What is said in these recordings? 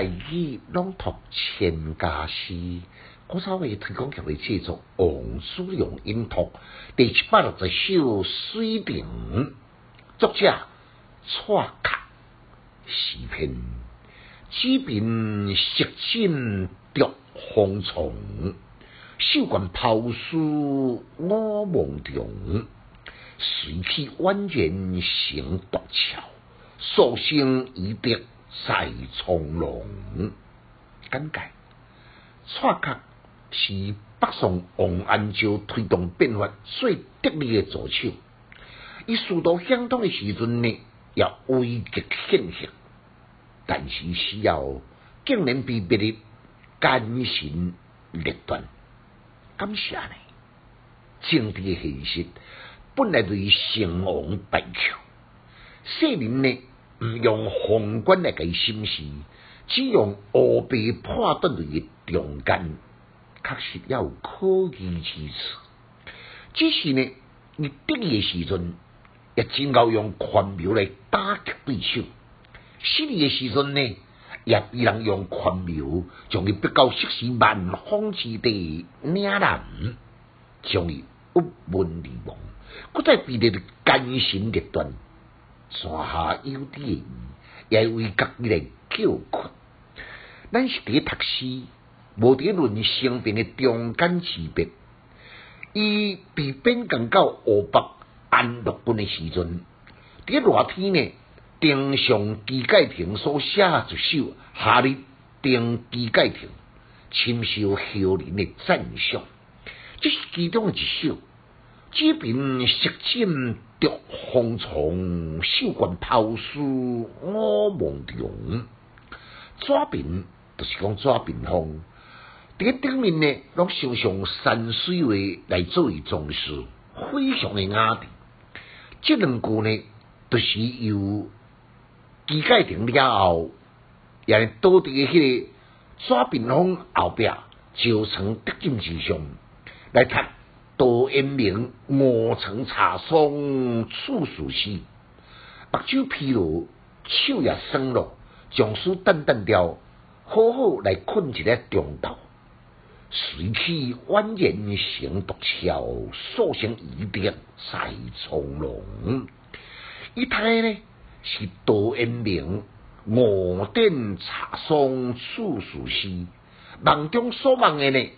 来语朗读千家诗，古早味推广协会制作王叔良音读第七百六十首《水亭》，作者蔡客，诗篇。只凭石枕着风床，手管抛书我梦中，随去蜿蜒成独桥，所生已得。在从容，简介。蔡客是北宋王安石推动变法最得力的助手。伊速度相当的时阵呢，也危极险险，但是需要竟然被别人奸臣立断，感谢呢？政治现实本来就是成王败寇，世人呢？毋用宏观来计心事，只用乌白破断类中间，确实要有可疑之处。只是呢，你得意时阵，也真够用权谋来打击对手；失意的时阵呢，也必然用权谋将伊逼到息事万方之地，岭南将伊郁闷离亡，搁再逼得奸臣逆断。山下有地，也为家己来叫困。咱是伫读书，无伫论生病的中间之别。伊被贬降到湖北安乐郡的时阵，伫热天呢，登上机界亭所写一首夏日登机界亭，深受后人的赞赏。这是其中的一首。这边石枕着风床，手管抛书我梦中。左边就是讲左边风，伫顶面呢，拢常常山水画来作为装饰，非常的雅丽。这两句呢，都是由机界亭了后，也倒伫迄个左边风后壁，就成德景之上来读。杜延明卧床茶松处暑诗，目睭疲劳，手也酸了，将书淡淡调，好好来困一个中道。随去蜿蜒成独桥，所生一点在从容。一睇呢是杜延明卧顶茶松处暑诗，梦中所梦的呢？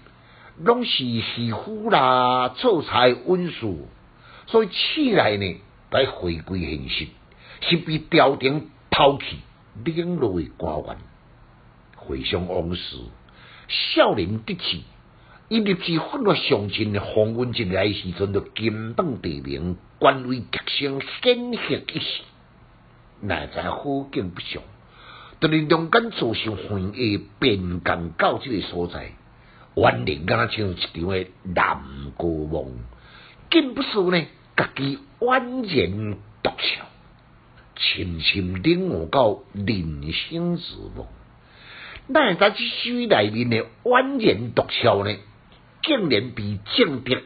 拢是喜夫啦，做菜温素，所以起来呢，来回归现实，是被朝廷抛弃、冷落的官员。回想往事，少年得志，伊立志奋发上进，风云一来时阵，就金榜题名，官位极升，显赫一时。哪知好景不长，等于两间做上昏夜，变更到这个所在。完全敢若像一场诶南国梦，竟不是呢？家己完全独笑，深深领悟到人生之梦。那在这书内面的完全独笑呢，竟然被正德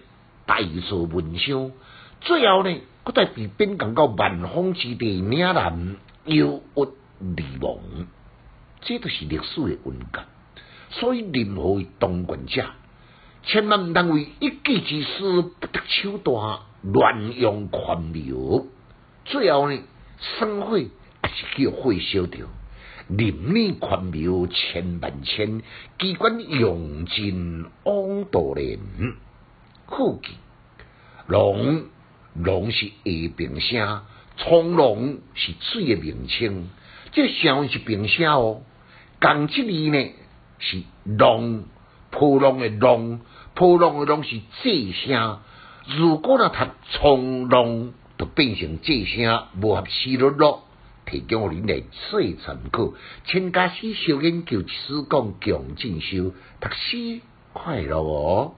大做文章，最后呢，搁再被贬降到万方之地岭南，忧郁离亡。这都是历史的文革。所以，任何当权者，千万毋通为一己之私不得手段，乱用权谋，最后呢，生火也是叫火烧掉。人命权谋千万千，机关用尽枉多年。好记，龙龙是下平声，从龙是水的名称，这声是平声哦。讲这里呢？是浪，普浪诶浪，普浪诶浪是这声。如果那读冲浪，就变成这声，无合适了咯。提供互恁来细参考。请家师小研究，此讲强进修，读书快乐哦。